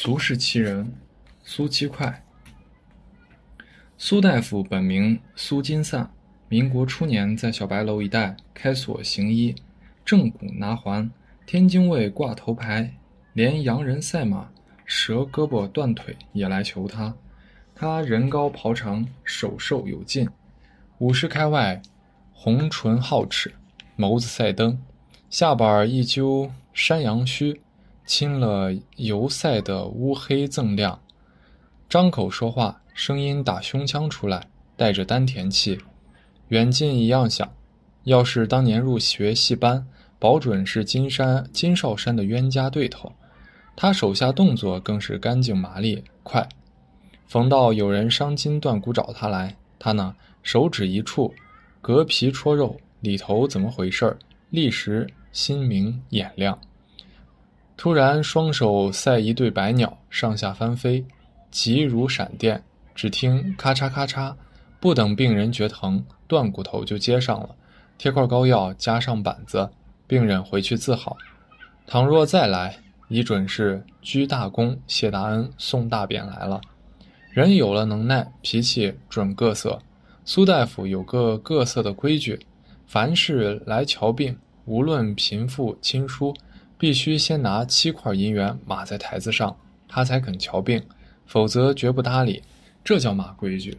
俗世其人，苏七块。苏大夫本名苏金散，民国初年在小白楼一带开所行医，正骨拿环，天津卫挂头牌，连洋人赛马折胳膊断腿也来求他。他人高袍长，手瘦有劲，五十开外，红唇皓齿，眸子赛灯，下巴一揪山羊须。亲了油赛的乌黑锃亮，张口说话，声音打胸腔出来，带着丹田气，远近一样响。要是当年入学戏班，保准是金山金少山的冤家对头。他手下动作更是干净麻利快。逢到有人伤筋断骨找他来，他呢手指一触，隔皮戳肉，里头怎么回事儿？立时心明眼亮。突然，双手赛一对白鸟，上下翻飞，急如闪电。只听咔嚓咔嚓，不等病人觉疼，断骨头就接上了，贴块膏药，加上板子，病人回去自好。倘若再来，已准是鞠大躬谢大恩，送大匾来了。人有了能耐，脾气准各色。苏大夫有个各色的规矩：凡是来瞧病，无论贫富亲疏。必须先拿七块银元码在台子上，他才肯瞧病，否则绝不搭理。这叫嘛规矩？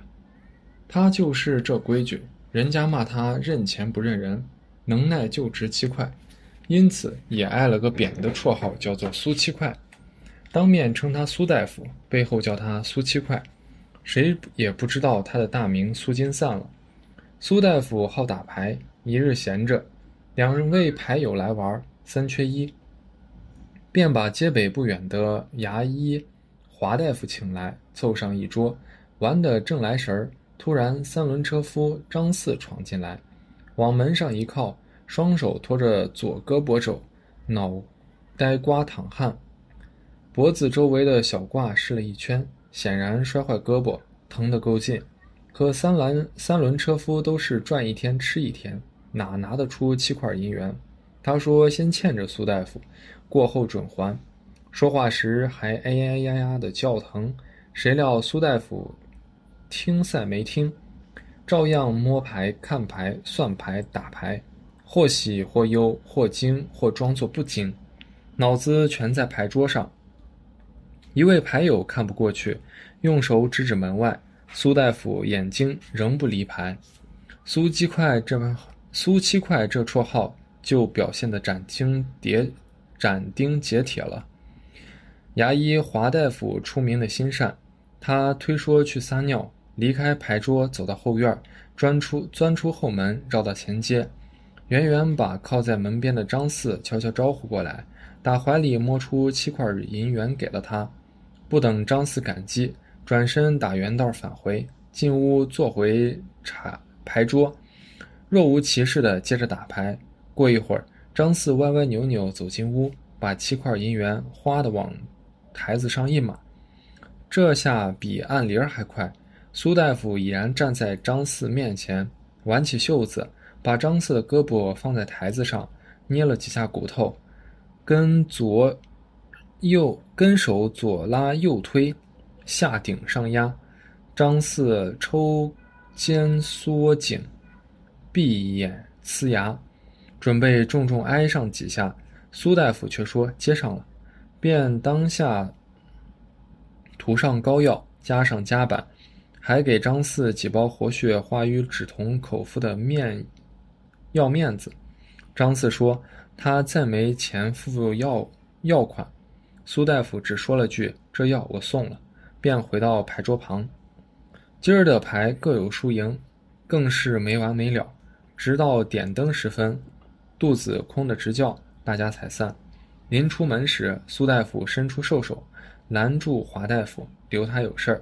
他就是这规矩。人家骂他认钱不认人，能耐就值七块，因此也挨了个扁的绰号，叫做苏七块。当面称他苏大夫，背后叫他苏七块，谁也不知道他的大名苏金散了。苏大夫好打牌，一日闲着，两位牌友来玩，三缺一。便把街北不远的牙医华大夫请来，凑上一桌，玩得正来神儿。突然，三轮车夫张四闯进来，往门上一靠，双手托着左胳膊肘，脑袋瓜淌汗，脖子周围的小褂湿了一圈，显然摔坏胳膊，疼得够劲。可三轮三轮车夫都是赚一天吃一天，哪拿得出七块银元？他说：“先欠着苏大夫。”过后准还，说话时还哎哎呀呀的叫疼。谁料苏大夫听赛没听，照样摸牌、看牌、算牌、打牌，或喜或忧，或惊或装作不惊，脑子全在牌桌上。一位牌友看不过去，用手指指门外。苏大夫眼睛仍不离牌。苏七块这苏七块这绰号就表现得斩钉截。斩钉截铁了。牙医华大夫出名的心善，他推说去撒尿，离开牌桌，走到后院，钻出钻出后门，绕到前街，远远把靠在门边的张四悄悄招呼过来，打怀里摸出七块银元给了他。不等张四感激，转身打圆道返回，进屋坐回茶牌桌，若无其事的接着打牌。过一会儿。张四歪歪扭扭走进屋，把七块银元哗的往台子上一码，这下比按铃还快。苏大夫已然站在张四面前，挽起袖子，把张四的胳膊放在台子上，捏了几下骨头，跟左右跟手左拉右推，下顶上压。张四抽肩缩颈，闭眼呲牙。准备重重挨上几下，苏大夫却说接上了，便当下涂上膏药，加上夹板，还给张四几包活血化瘀止痛口服的面药面子。张四说他再没钱付药药款，苏大夫只说了句这药我送了，便回到牌桌旁。今儿的牌各有输赢，更是没完没了，直到点灯时分。肚子空得直叫，大家才散。临出门时，苏大夫伸出瘦手，拦住华大夫，留他有事儿。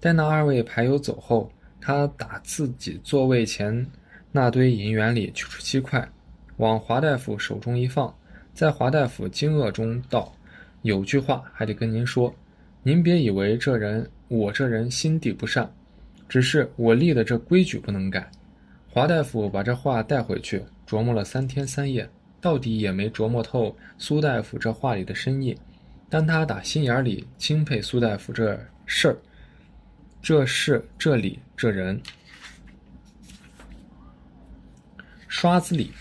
待那二位牌友走后，他打自己座位前那堆银元里取出七块，往华大夫手中一放，在华大夫惊愕中道：“有句话还得跟您说，您别以为这人我这人心地不善，只是我立的这规矩不能改。”华大夫把这话带回去。琢磨了三天三夜，到底也没琢磨透苏大夫这话里的深意。但他打心眼里钦佩苏大夫这事儿、这事、这理、这人。刷子里，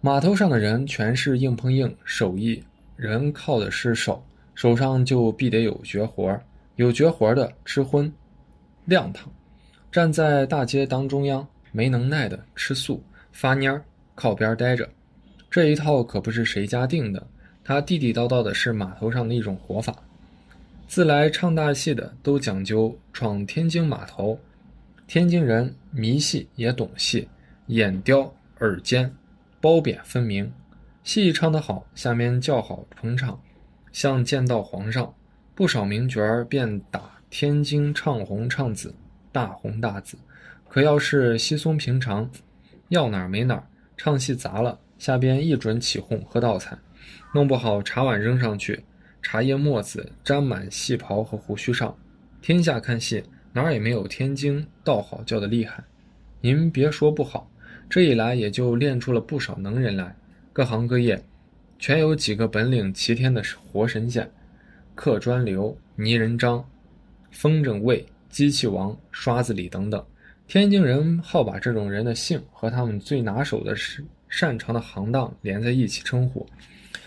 码头上的人全是硬碰硬手艺，人靠的是手，手上就必得有绝活，有绝活的吃荤、亮堂，站在大街当中央。没能耐的吃素发蔫儿靠边待着，这一套可不是谁家定的，他地地道道的是码头上的一种活法。自来唱大戏的都讲究闯天津码头，天津人迷戏也懂戏，眼刁耳尖，褒贬分明。戏唱得好，下面叫好捧场，像见到皇上，不少名角儿便打天津唱红唱紫，大红大紫。可要是稀松平常，要哪儿没哪儿，唱戏砸了，下边一准起哄喝倒彩，弄不好茶碗扔上去，茶叶沫子沾满戏袍和胡须上。天下看戏哪儿也没有天津道好叫的厉害。您别说不好，这一来也就练出了不少能人来，各行各业，全有几个本领齐天的活神仙，刻砖刘、泥人张、风筝卫、机器王、刷子李等等。天津人好把这种人的姓和他们最拿手的是擅长的行当连在一起称呼，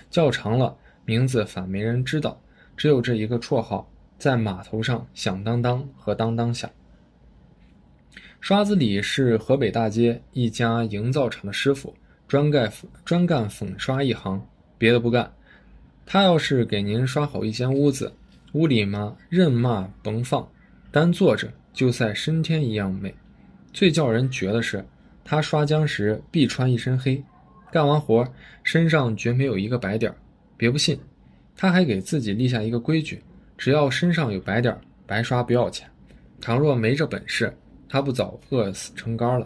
叫长了名字反没人知道，只有这一个绰号，在码头上响当当和当当响。刷子李是河北大街一家营造厂的师傅，专干专干粉刷一行，别的不干。他要是给您刷好一间屋子，屋里嘛任骂甭放，单坐着就赛升天一样美。最叫人绝的是，他刷浆时必穿一身黑，干完活身上绝没有一个白点儿。别不信，他还给自己立下一个规矩：只要身上有白点儿，白刷不要钱。倘若没这本事，他不早饿死成干了。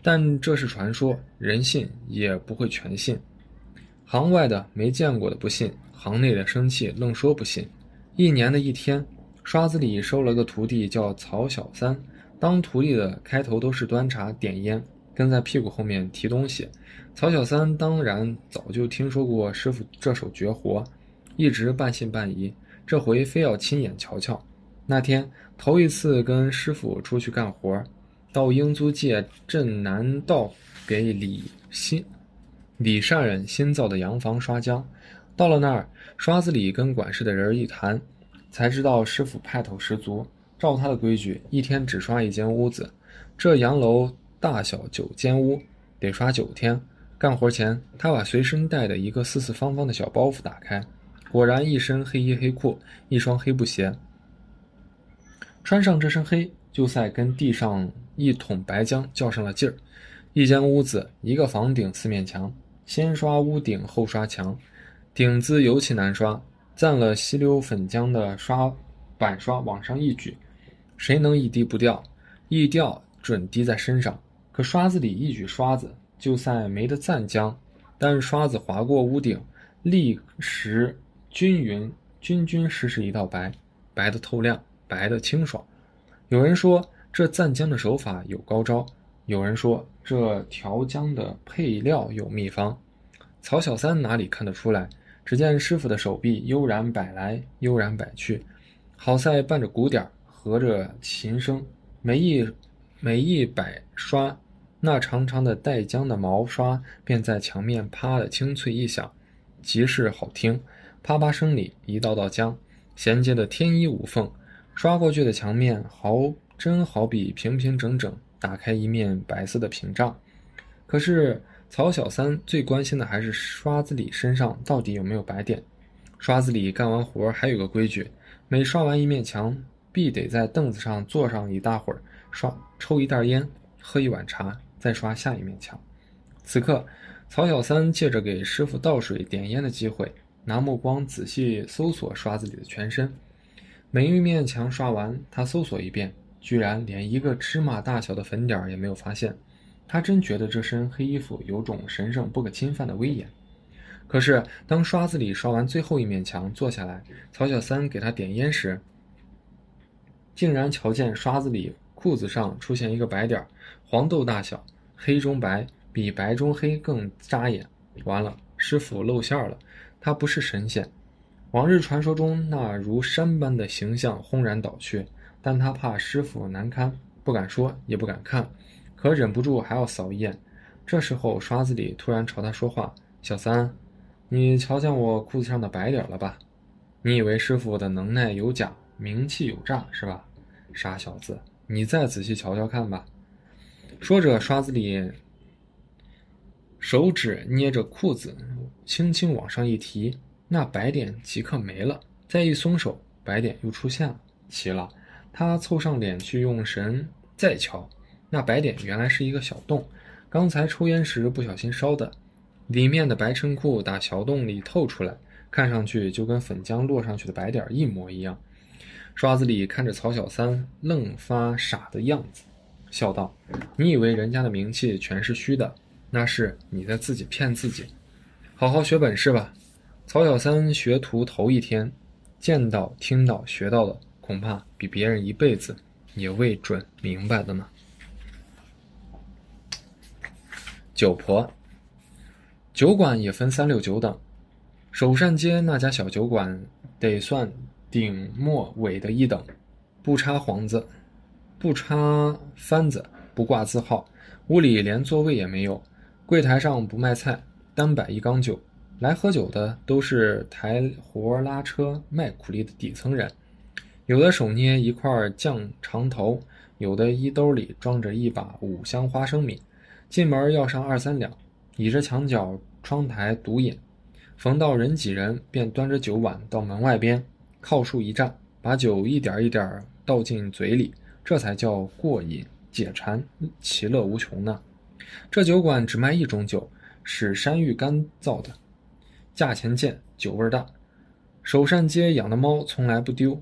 但这是传说，人信也不会全信。行外的没见过的不信，行内的生气愣说不信。一年的一天，刷子里收了个徒弟，叫曹小三。当徒弟的开头都是端茶点烟，跟在屁股后面提东西。曹小三当然早就听说过师傅这手绝活，一直半信半疑。这回非要亲眼瞧瞧。那天头一次跟师傅出去干活，到英租界镇南道给李新、李善人新造的洋房刷浆。到了那儿，刷子里跟管事的人一谈，才知道师傅派头十足。照他的规矩，一天只刷一间屋子。这洋楼大小九间屋，得刷九天。干活前，他把随身带的一个四四方方的小包袱打开，果然一身黑衣黑裤，一双黑布鞋。穿上这身黑，就在跟地上一桶白浆较上了劲儿。一间屋子，一个房顶，四面墙，先刷屋顶，后刷墙。顶子尤其难刷，蘸了稀溜粉浆的刷板刷往上一举。谁能一滴不掉？一掉准滴在身上。可刷子里一举刷子，就算没得蘸浆，但刷子划过屋顶，立时均匀、均均实实一道白，白的透亮，白的清爽。有人说这蘸浆的手法有高招，有人说这调浆的配料有秘方。曹小三哪里看得出来？只见师傅的手臂悠然摆来，悠然摆去，好在伴着鼓点儿。合着琴声，每一每一摆刷，那长长的带浆的毛刷便在墙面啪的清脆一响，极是好听。啪啪声里，一道道浆衔接的天衣无缝，刷过去的墙面好真好比平平整整打开一面白色的屏障。可是曹小三最关心的还是刷子里身上到底有没有白点。刷子里干完活还有个规矩，每刷完一面墙。必得在凳子上坐上一大会儿，刷抽一袋烟，喝一碗茶，再刷下一面墙。此刻，曹小三借着给师傅倒水点烟的机会，拿目光仔细搜索刷子里的全身。每一面墙刷完，他搜索一遍，居然连一个芝麻大小的粉点也没有发现。他真觉得这身黑衣服有种神圣不可侵犯的威严。可是，当刷子里刷完最后一面墙，坐下来，曹小三给他点烟时，竟然瞧见刷子里裤子上出现一个白点儿，黄豆大小，黑中白，比白中黑更扎眼。完了，师傅露馅儿了。他不是神仙。往日传说中那如山般的形象轰然倒去，但他怕师傅难堪，不敢说，也不敢看，可忍不住还要扫一眼。这时候，刷子里突然朝他说话：“小三，你瞧见我裤子上的白点了吧？你以为师傅的能耐有假，名气有诈是吧？傻小子，你再仔细瞧瞧看吧。”说着，刷子里手指捏着裤子，轻轻往上一提。那白点即刻没了，再一松手，白点又出现了。奇了，他凑上脸去用神再瞧，那白点原来是一个小洞，刚才抽烟时不小心烧的，里面的白衬裤打小洞里透出来，看上去就跟粉浆落上去的白点一模一样。刷子里看着曹小三愣发傻的样子，笑道：“你以为人家的名气全是虚的？那是你在自己骗自己。好好学本事吧。”曹小三学徒头一天，见到、听到、学到的，恐怕比别人一辈子也未准明白的呢。酒婆，酒馆也分三六九等，首善街那家小酒馆得算顶末尾的一等，不插幌子，不插幡子，不挂字号，屋里连座位也没有，柜台上不卖菜，单摆一缸酒。来喝酒的都是抬活拉车卖苦力的底层人，有的手捏一块酱肠头，有的衣兜里装着一把五香花生米，进门要上二三两，倚着墙角窗台独饮，逢到人挤人，便端着酒碗到门外边靠树一站，把酒一点一点倒进嘴里，这才叫过瘾解馋，其乐无穷呢。这酒馆只卖一种酒，是山芋干造的。价钱贱，酒味大。首善街养的猫从来不丢，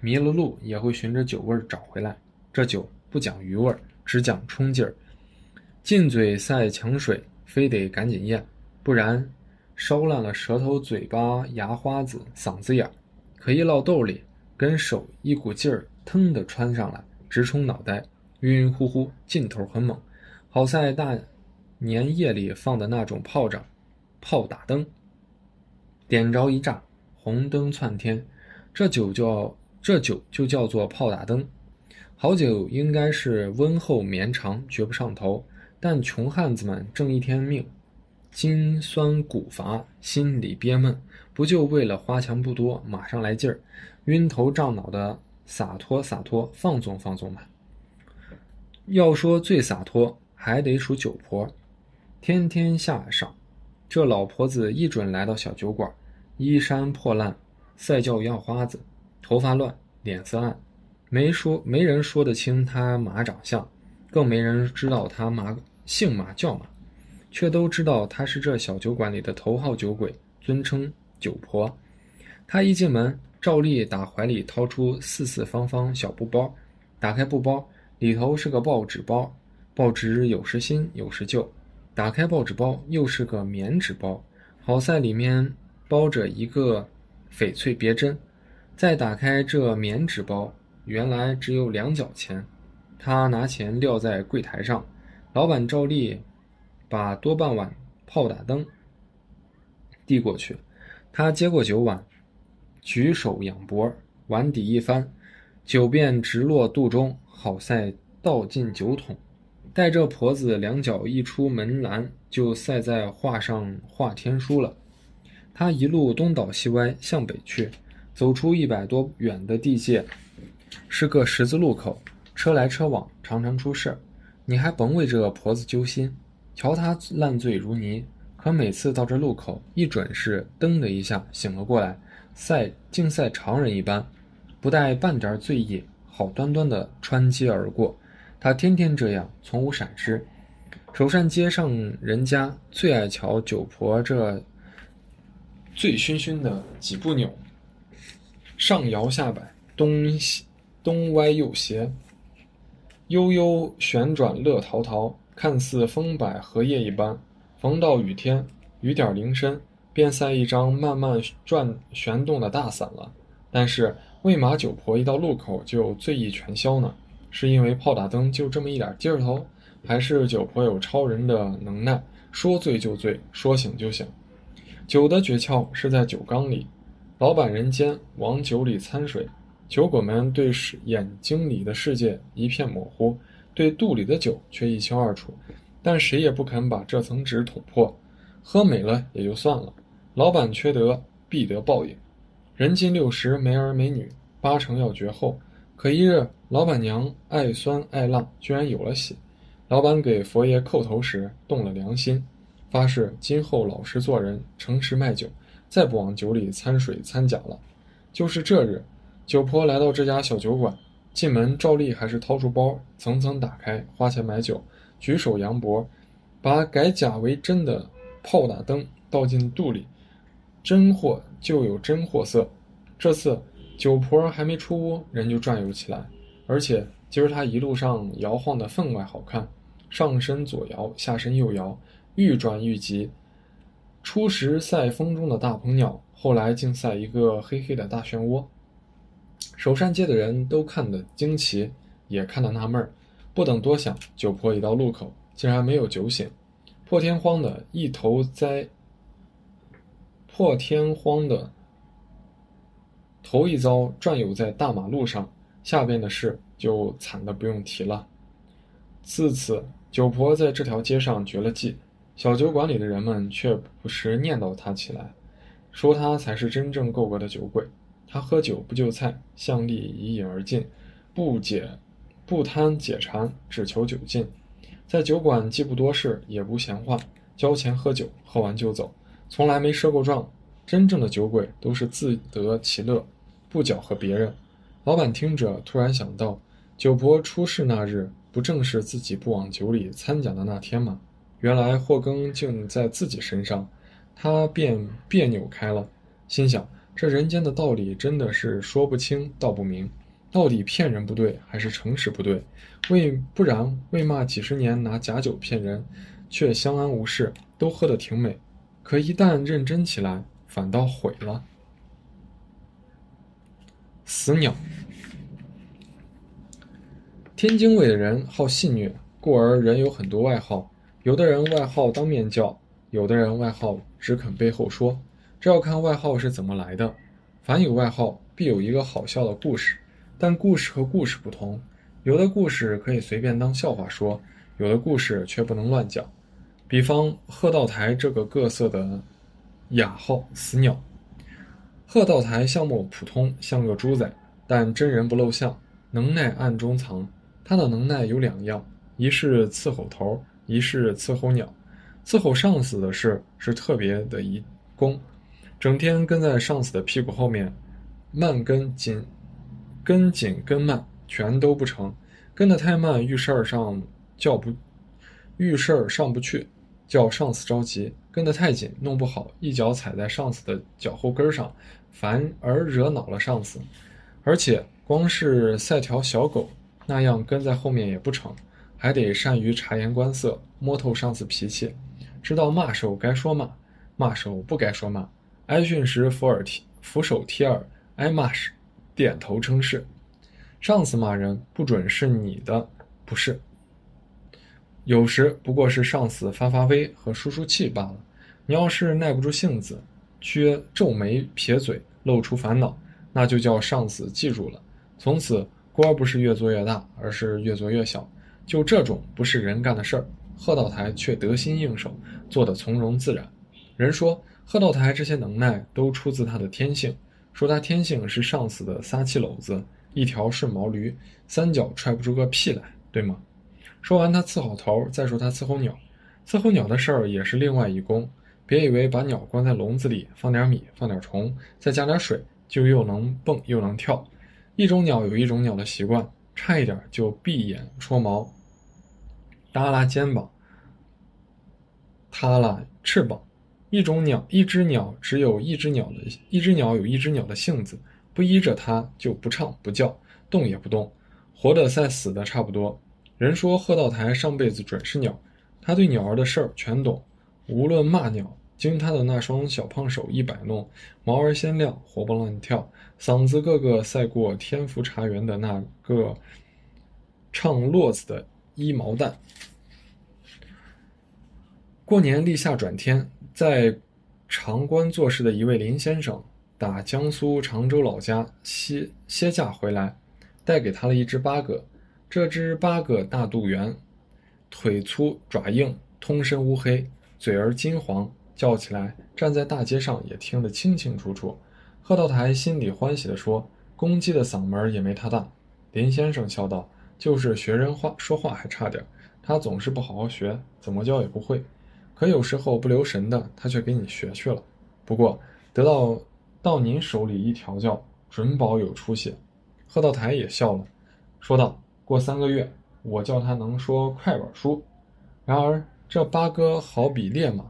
迷了路也会循着酒味找回来。这酒不讲余味，只讲冲劲儿。进嘴赛抢水，非得赶紧咽，不然烧烂了舌头、嘴巴、牙花子、嗓子眼儿。可一落豆里，跟手一股劲儿腾的穿上来，直冲脑袋，晕晕乎乎，劲头很猛。好在大年夜里放的那种炮仗，炮打灯。点着一炸，红灯窜天，这酒叫这酒就叫做炮打灯。好酒应该是温厚绵长，绝不上头。但穷汉子们挣一天命，筋酸骨乏，心里憋闷，不就为了花钱不多，马上来劲儿，晕头胀脑的洒脱洒脱，放纵放纵嘛。要说最洒脱，还得数酒婆，天天下赏。这老婆子一准来到小酒馆。衣衫破烂，赛叫要花子，头发乱，脸色暗，没说没人说得清他马长相，更没人知道他马姓马叫马，却都知道他是这小酒馆里的头号酒鬼，尊称酒婆。他一进门，照例打怀里掏出四四方方小布包，打开布包，里头是个报纸包，报纸有时新有时旧，打开报纸包，又是个棉纸包，好在里面。包着一个翡翠别针，再打开这棉纸包，原来只有两角钱。他拿钱撂在柜台上，老板照例把多半碗炮打灯递过去。他接过酒碗，举手仰脖，碗底一翻，酒便直落肚中，好赛倒进酒桶。待这婆子两脚一出门栏，就赛在画上画天书了。他一路东倒西歪向北去，走出一百多远的地界，是个十字路口，车来车往，常常出事。你还甭为这婆子揪心，瞧她烂醉如泥，可每次到这路口，一准是噔的一下醒了过来，赛竟赛常人一般，不带半点醉意，好端端的穿街而过。他天天这样，从无闪失。首善街上人家最爱瞧酒婆这。醉醺醺的几步扭，上摇下摆，东西东歪右斜，悠悠旋转乐陶陶，看似风摆荷叶一般。逢到雨天，雨点零声，便赛一张慢慢转旋动的大伞了。但是为嘛酒婆一到路口就醉意全消呢？是因为炮打灯就这么一点劲头，还是酒婆有超人的能耐，说醉就醉，说醒就醒？酒的诀窍是在酒缸里，老板人间往酒里掺水，酒鬼们对视眼睛里的世界一片模糊，对肚里的酒却一清二楚，但谁也不肯把这层纸捅破。喝美了也就算了，老板缺德必得报应。人近六十没儿没女，八成要绝后。可一日，老板娘爱酸爱辣，居然有了喜。老板给佛爷叩头时动了良心，发誓今后老实做人，诚实卖酒，再不往酒里掺水掺假了。就是这日，酒婆来到这家小酒馆，进门照例还是掏出包，层层打开，花钱买酒，举手扬脖，把改假为真的炮打灯倒进肚里，真货就有真货色。这次酒婆还没出屋，人就转悠起来，而且今儿她一路上摇晃的分外好看，上身左摇，下身右摇，愈转愈急。初时赛风中的大鹏鸟，后来竟赛一个黑黑的大漩涡。首善街的人都看得惊奇，也看得纳闷儿。不等多想，酒婆已到路口，竟然没有酒醒。破天荒的一头栽，破天荒的头一遭转悠在大马路上，下边的事就惨的不用提了。自此，酒婆在这条街上绝了迹，小酒馆里的人们却不时念叨她起来，说她才是真正够格的酒鬼。她喝酒不就菜，向力以饮而尽，不解不贪解馋，只求酒尽。在酒馆既不多事，也不闲话，交钱喝酒，喝完就走，从来没赊过账。真正的酒鬼都是自得其乐，不搅和别人。老板听着，突然想到，酒婆出事那日，不正是自己不往酒里掺假的那天吗？原来祸根竟在自己身上，他便别扭开了，心想：这人间的道理真的是说不清道不明。到底骗人不对，还是诚实不对？为不然，为嘛几十年拿假酒骗人，却相安无事，都喝得挺美？可一旦认真起来，反倒毁了。死鸟。天津卫的人好戏谑，故而人有很多外号。有的人外号当面叫，有的人外号只肯背后说。这要看外号是怎么来的。凡有外号，必有一个好笑的故事。但故事和故事不同，有的故事可以随便当笑话说，有的故事却不能乱讲。比方贺道台这个各色的雅号“死鸟”。贺道台相貌普通，像个猪仔，但真人不露相，能耐暗中藏。他的能耐有两样，一是伺候头，一是伺候鸟。伺候上司的事是特别的一功，整天跟在上司的屁股后面，慢跟紧。跟紧跟慢全都不成，跟得太慢遇事儿上叫不遇事儿上不去，叫上司着急；跟得太紧弄不好，一脚踩在上司的脚后跟上，反而惹恼了上司。而且光是赛条小狗那样跟在后面也不成，还得善于察言观色，摸透上司脾气，知道骂时候该说骂，骂时候不该说骂。挨训时俯耳听，俯首贴耳；挨骂时。点头称是，上司骂人不准是你的，不是。有时不过是上司发发威和输输气罢了。你要是耐不住性子，撅皱眉撇嘴，露出烦恼，那就叫上司记住了。从此官不是越做越大，而是越做越小。就这种不是人干的事儿，贺道台却得心应手，做得从容自然。人说贺道台这些能耐都出自他的天性。说他天性是上司的撒气篓子，一条顺毛驴，三脚踹不出个屁来，对吗？说完他伺候头，再说他伺候鸟，伺候鸟的事儿也是另外一功。别以为把鸟关在笼子里，放点米，放点虫，再加点水，就又能蹦又能跳。一种鸟有一种鸟的习惯，差一点就闭眼戳毛，耷拉肩膀，塌拉翅膀。一种鸟，一只鸟只有一只鸟的，一只鸟有一只鸟的性子，不依着它就不唱不叫，动也不动，活的赛死的差不多。人说贺道台上辈子准是鸟，他对鸟儿的事儿全懂，无论骂鸟，经他的那双小胖手一摆弄，毛儿鲜亮，活蹦乱跳，嗓子个个赛过天福茶园的那个唱骆子的一毛蛋。过年立夏转天。在常官做事的一位林先生，打江苏常州老家歇歇假回来，带给他了一只八哥。这只八哥大肚圆，腿粗爪硬，通身乌黑，嘴儿金黄，叫起来站在大街上也听得清清楚楚。贺道台心里欢喜地说：“公鸡的嗓门也没他大。”林先生笑道：“就是学人话说话还差点，他总是不好好学，怎么教也不会。”可有时候不留神的，他却给你学去了。不过得到到您手里一调教，准保有出息。贺道台也笑了，说道：“过三个月，我叫他能说快板书。然而这八哥好比烈马，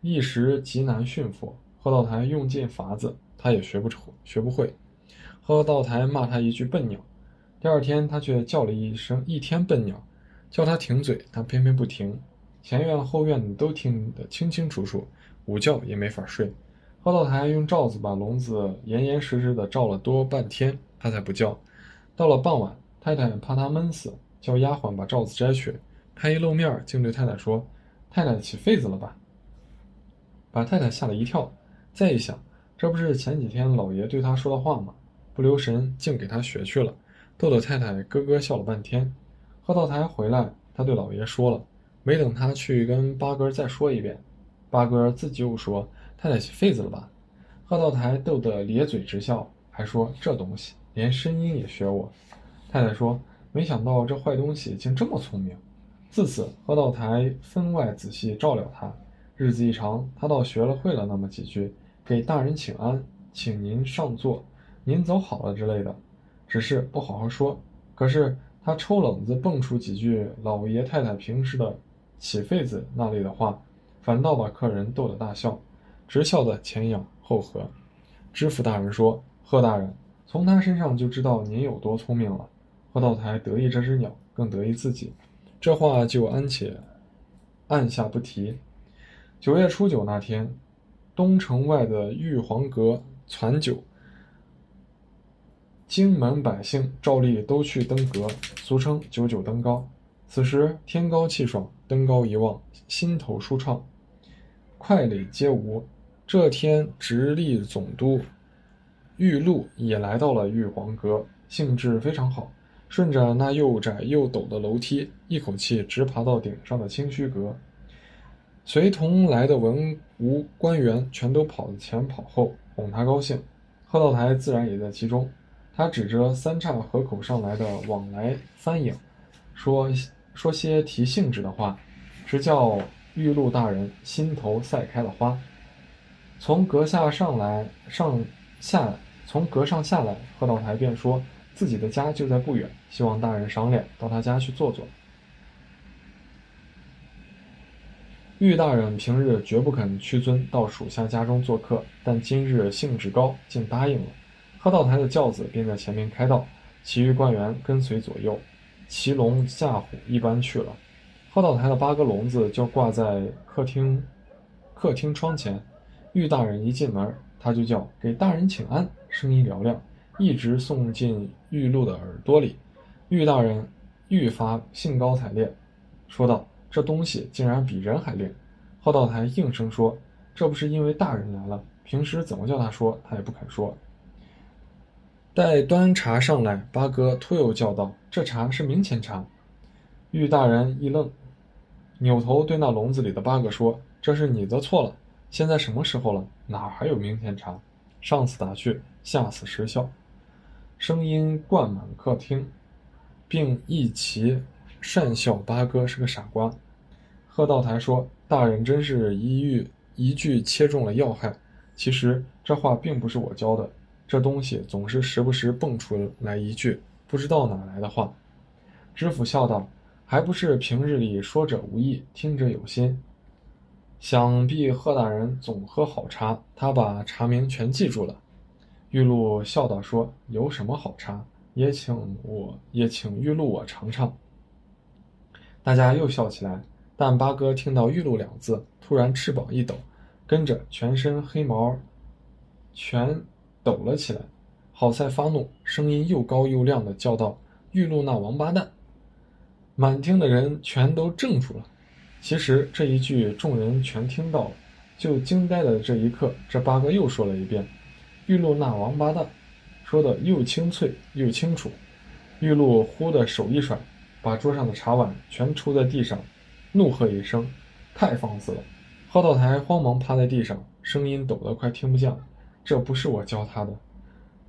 一时极难驯服。贺道台用尽法子，他也学不出，学不会。贺道台骂他一句笨鸟，第二天他却叫了一声一天笨鸟，叫他停嘴，他偏偏不停。”前院后院都听得清清楚楚，午觉也没法睡。贺道台用罩子把笼子严严实实的罩了多半天，他才不叫。到了傍晚，太太怕他闷死，叫丫鬟把罩子摘去。他一露面，竟对太太说：“太太起痱子了吧？”把太太吓了一跳。再一想，这不是前几天老爷对他说的话吗？不留神，竟给他学去了，逗得太太咯咯笑了半天。贺道台回来，他对老爷说了。没等他去跟八哥再说一遍，八哥自己又说：“太太起痱子了吧？”贺道台逗得咧嘴直笑，还说：“这东西连声音也学我。”太太说：“没想到这坏东西竟这么聪明。”自此，贺道台分外仔细照料他。日子一长，他倒学了会了那么几句：“给大人请安，请您上座，您走好了之类的。”只是不好好说。可是他抽冷子蹦出几句老爷太太平时的。起痱子那类的话，反倒把客人逗得大笑，直笑得前仰后合。知府大人说：“贺大人，从他身上就知道您有多聪明了。”贺道台得意这只鸟，更得意自己。这话就安且按下不提。九月初九那天，东城外的玉皇阁攒酒，荆门百姓照例都去登阁，俗称九九登高。此时天高气爽。登高一望，心头舒畅，快垒皆无。这天，直隶总督玉露也来到了玉皇阁，兴致非常好，顺着那又窄又陡的楼梯，一口气直爬到顶上的清虚阁。随同来的文武官员全都跑前跑后，哄他高兴。贺道台自然也在其中。他指着三岔河口上来的往来帆影，说。说些提兴致的话，直叫玉露大人心头赛开了花。从阁下上来，上下从阁上下来，贺道台便说自己的家就在不远，希望大人赏脸到他家去坐坐。玉大人平日绝不肯屈尊到属下家中做客，但今日兴致高，竟答应了。贺道台的轿子便在前面开道，其余官员跟随左右。骑龙驾虎一般去了，贺道台的八个笼子就挂在客厅客厅窗前。玉大人一进门，他就叫给大人请安，声音嘹亮，一直送进玉露的耳朵里。玉大人愈发兴高采烈，说道：“这东西竟然比人还灵。”贺道台应声说：“这不是因为大人来了，平时怎么叫他说，他也不肯说。”待端茶上来，八哥突又叫道：“这茶是明前茶。”玉大人一愣，扭头对那笼子里的八哥说：“这是你的错了。现在什么时候了？哪还有明前茶？”上次打趣，下次失笑，声音灌满客厅，并一齐讪笑八哥是个傻瓜。贺道台说：“大人真是一句一句切中了要害。其实这话并不是我教的。”这东西总是时不时蹦出来一句不知道哪来的话。知府笑道：“还不是平日里说者无意，听者有心。想必贺大人总喝好茶，他把茶名全记住了。”玉露笑道：“说有什么好茶，也请我也请玉露我尝尝。”大家又笑起来。但八哥听到“玉露”两字，突然翅膀一抖，跟着全身黑毛全。抖了起来，好在发怒，声音又高又亮的叫道：“玉露那王八蛋！”满厅的人全都怔住了。其实这一句众人全听到了，就惊呆的这一刻，这八哥又说了一遍：“玉露那王八蛋！”说的又清脆又清楚。玉露忽的手一甩，把桌上的茶碗全抽在地上，怒喝一声：“太放肆了！”贺道台慌忙趴在地上，声音抖得快听不见了：“这不是我教他的。”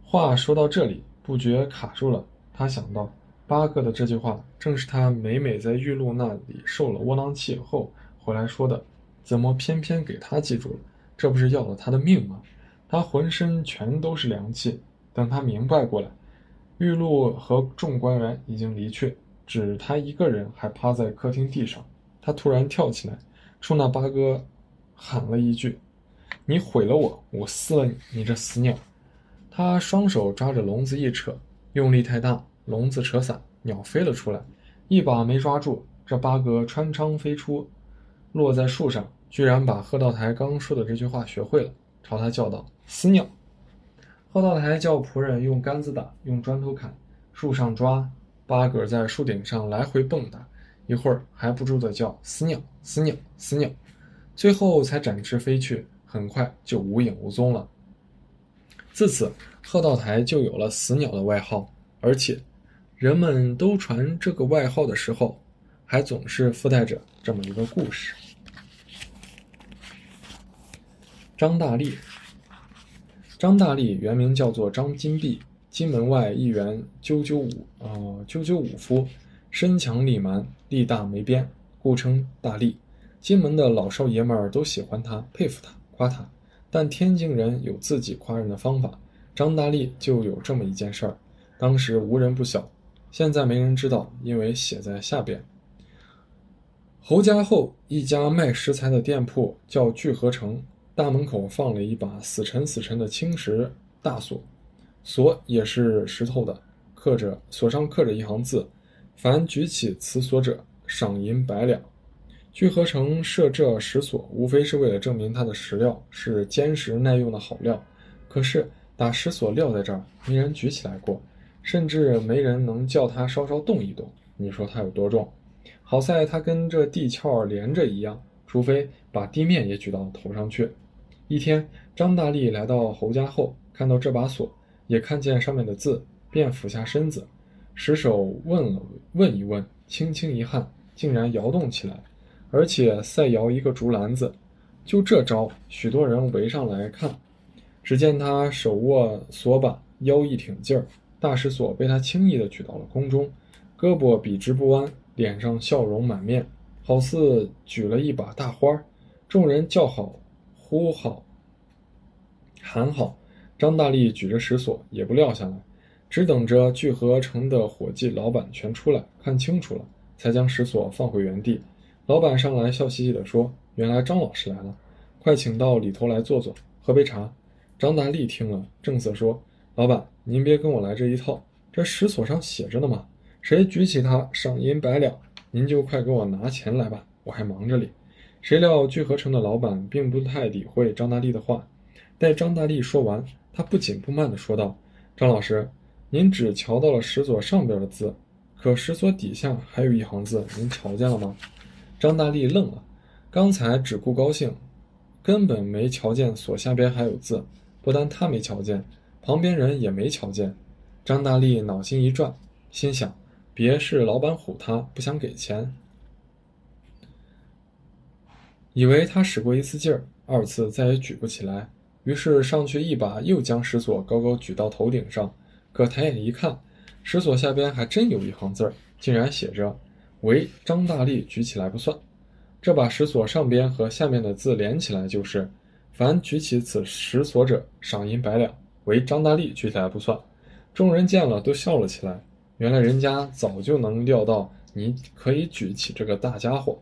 话说到这里，不觉卡住了。他想到八哥的这句话，正是他每每在玉露那里受了窝囊气后回来说的，怎么偏偏给他记住了？这不是要了他的命吗？他浑身全都是凉气。等他明白过来。玉露和众官员已经离去，只他一个人还趴在客厅地上。他突然跳起来，冲那八哥喊了一句：“你毁了我，我撕了你！你这死鸟！”他双手抓着笼子一扯，用力太大，笼子扯散，鸟飞了出来，一把没抓住。这八哥穿窗飞出，落在树上，居然把贺道台刚说的这句话学会了，朝他叫道：“死鸟！”贺道台叫仆人用杆子打，用砖头砍，树上抓，八哥在树顶上来回蹦跶，一会儿还不住的叫“死鸟，死鸟，死鸟”，最后才展翅飞去，很快就无影无踪了。自此，贺道台就有了“死鸟”的外号，而且，人们都传这个外号的时候，还总是附带着这么一个故事：张大力。张大力原名叫做张金碧，金门外一员赳赳武，呃，赳赳武夫，身强力蛮，力大没边，故称大力。金门的老少爷们儿都喜欢他，佩服他，夸他。但天津人有自己夸人的方法，张大力就有这么一件事儿，当时无人不晓，现在没人知道，因为写在下边。侯家后一家卖石材的店铺叫聚合城。大门口放了一把死沉死沉的青石大锁，锁也是石头的，刻着锁上刻着一行字：“凡举起此锁者，赏银百两。”聚合成设这石锁，无非是为了证明它的石料是坚实耐用的好料。可是打石锁撂在这儿，没人举起来过，甚至没人能叫它稍稍动一动。你说它有多重？好在它跟这地壳连着一样，除非把地面也举到头上去。一天，张大力来到侯家后，看到这把锁，也看见上面的字，便俯下身子，使手问了问一问，轻轻一撼，竟然摇动起来，而且赛摇一个竹篮子。就这招，许多人围上来看。只见他手握锁把，腰一挺劲儿，大石锁被他轻易的举到了空中，胳膊笔直不弯，脸上笑容满面，好似举了一把大花。众人叫好。呼好，喊好，张大力举着石锁也不撂下来，只等着聚合成的伙计老板全出来看清楚了，才将石锁放回原地。老板上来笑嘻嘻地说：“原来张老师来了，快请到里头来坐坐，喝杯茶。”张大力听了，正色说：“老板，您别跟我来这一套，这石锁上写着呢嘛，谁举起它，赏银百两，您就快给我拿钱来吧，我还忙着哩。”谁料聚合成的老板并不太理会张大力的话，待张大力说完，他不紧不慢地说道：“张老师，您只瞧到了石锁上边的字，可石锁底下还有一行字，您瞧见了吗？”张大力愣了，刚才只顾高兴，根本没瞧见锁下边还有字。不但他没瞧见，旁边人也没瞧见。张大力脑筋一转，心想：别是老板唬他，不想给钱。以为他使过一次劲儿，二次再也举不起来，于是上去一把又将石锁高高举到头顶上。可抬眼一看，石锁下边还真有一行字儿，竟然写着：“唯张大力举起来不算。”这把石锁上边和下面的字连起来就是：“凡举起此石锁者，赏银百两。”唯张大力举起来不算。众人见了都笑了起来。原来人家早就能料到你可以举起这个大家伙。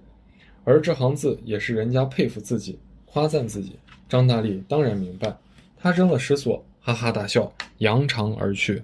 而这行字也是人家佩服自己、夸赞自己。张大力当然明白，他扔了石锁，哈哈大笑，扬长而去。